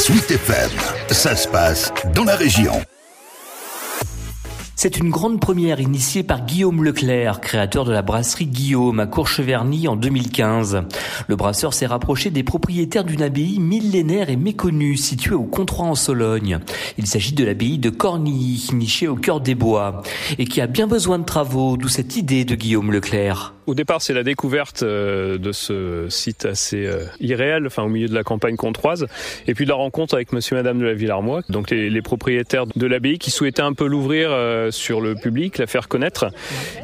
Suite FM, ça se passe dans la région. C'est une grande première initiée par Guillaume Leclerc, créateur de la brasserie Guillaume à Courcheverny en 2015. Le brasseur s'est rapproché des propriétaires d'une abbaye millénaire et méconnue située au Controis en Sologne. Il s'agit de l'abbaye de Cornilly, nichée au cœur des bois, et qui a bien besoin de travaux, d'où cette idée de Guillaume Leclerc. Au départ, c'est la découverte euh, de ce site assez euh, irréel, enfin au milieu de la campagne controise, et puis de la rencontre avec Monsieur et Madame de la Villarmois, donc les, les propriétaires de l'abbaye qui souhaitaient un peu l'ouvrir euh, sur le public, la faire connaître.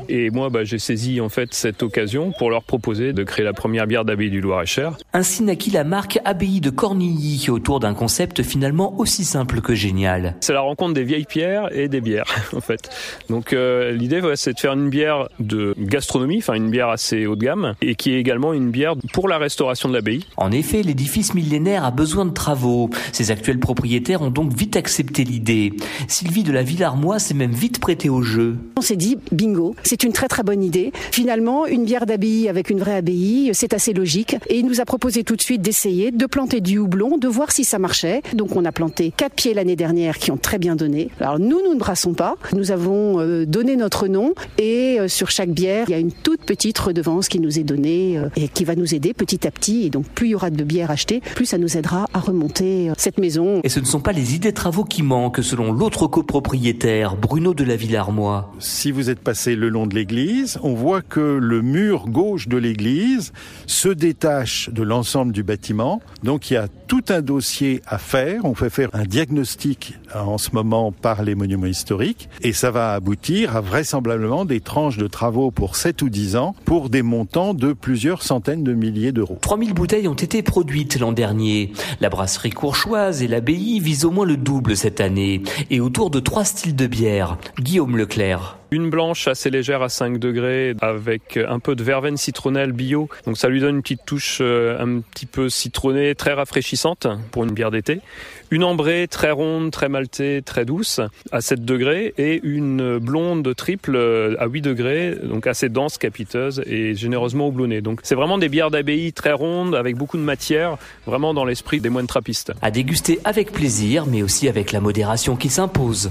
Et moi, bah, j'ai saisi en fait cette occasion pour leur proposer de créer la première bière d'abbaye du Loir-et-Cher. Ainsi naquit la marque Abbaye de Cornilly autour d'un concept finalement aussi simple que génial. C'est la rencontre des vieilles pierres et des bières, en fait. Donc euh, l'idée, ouais, c'est de faire une bière de gastronomie, enfin une bière assez haut de gamme, et qui est également une bière pour la restauration de l'abbaye. En effet, l'édifice millénaire a besoin de travaux. Ses actuels propriétaires ont donc vite accepté l'idée. Sylvie de la Villarmois s'est même vite prêtée au jeu. On s'est dit, bingo, c'est une très très bonne idée. Finalement, une bière d'abbaye avec une vraie abbaye, c'est assez logique. Et il nous a proposé tout de suite d'essayer de planter du houblon, de voir si ça marchait. Donc on a planté quatre pieds l'année dernière qui ont très bien donné. Alors nous, nous ne brassons pas. Nous avons euh, donné notre nom et euh, sur chaque bière, il y a une toute petite redevance qui nous est donnée euh, et qui va nous aider petit à petit. Et donc plus il y aura de bières achetées, plus ça nous aidera à remonter euh, cette maison. Et ce ne sont pas les idées de travaux qui manquent, selon l'autre copropriétaire, Bruno de la Villarmois. Si vous êtes passé le long de l'église, on voit que le mur gauche de l'église se détache de l'ensemble du bâtiment. Donc il y a tout un dossier à faire. On fait faire un diagnostic euh, en ce moment par les monuments historiques et ça va aboutir à vraisemblablement des tranches de travaux pour 7 ou 10 ans pour des montants de plusieurs centaines de milliers d'euros. 3000 bouteilles ont été produites l'an dernier. La brasserie courchoise et l'abbaye visent au moins le double cette année et autour de trois styles de bière. Guillaume Leclerc. Une blanche assez légère à 5 degrés avec un peu de verveine citronnelle bio. Donc ça lui donne une petite touche euh, un petit peu citronnée, très rafraîchissante pour une bière d'été. Une ambrée très ronde, très maltée, très douce à 7 degrés et une blonde triple euh, à 8 degrés, donc assez dense, capiteuse et généreusement houblonnée. Donc c'est vraiment des bières d'abbaye très rondes avec beaucoup de matière, vraiment dans l'esprit des moines trappistes. À déguster avec plaisir, mais aussi avec la modération qui s'impose.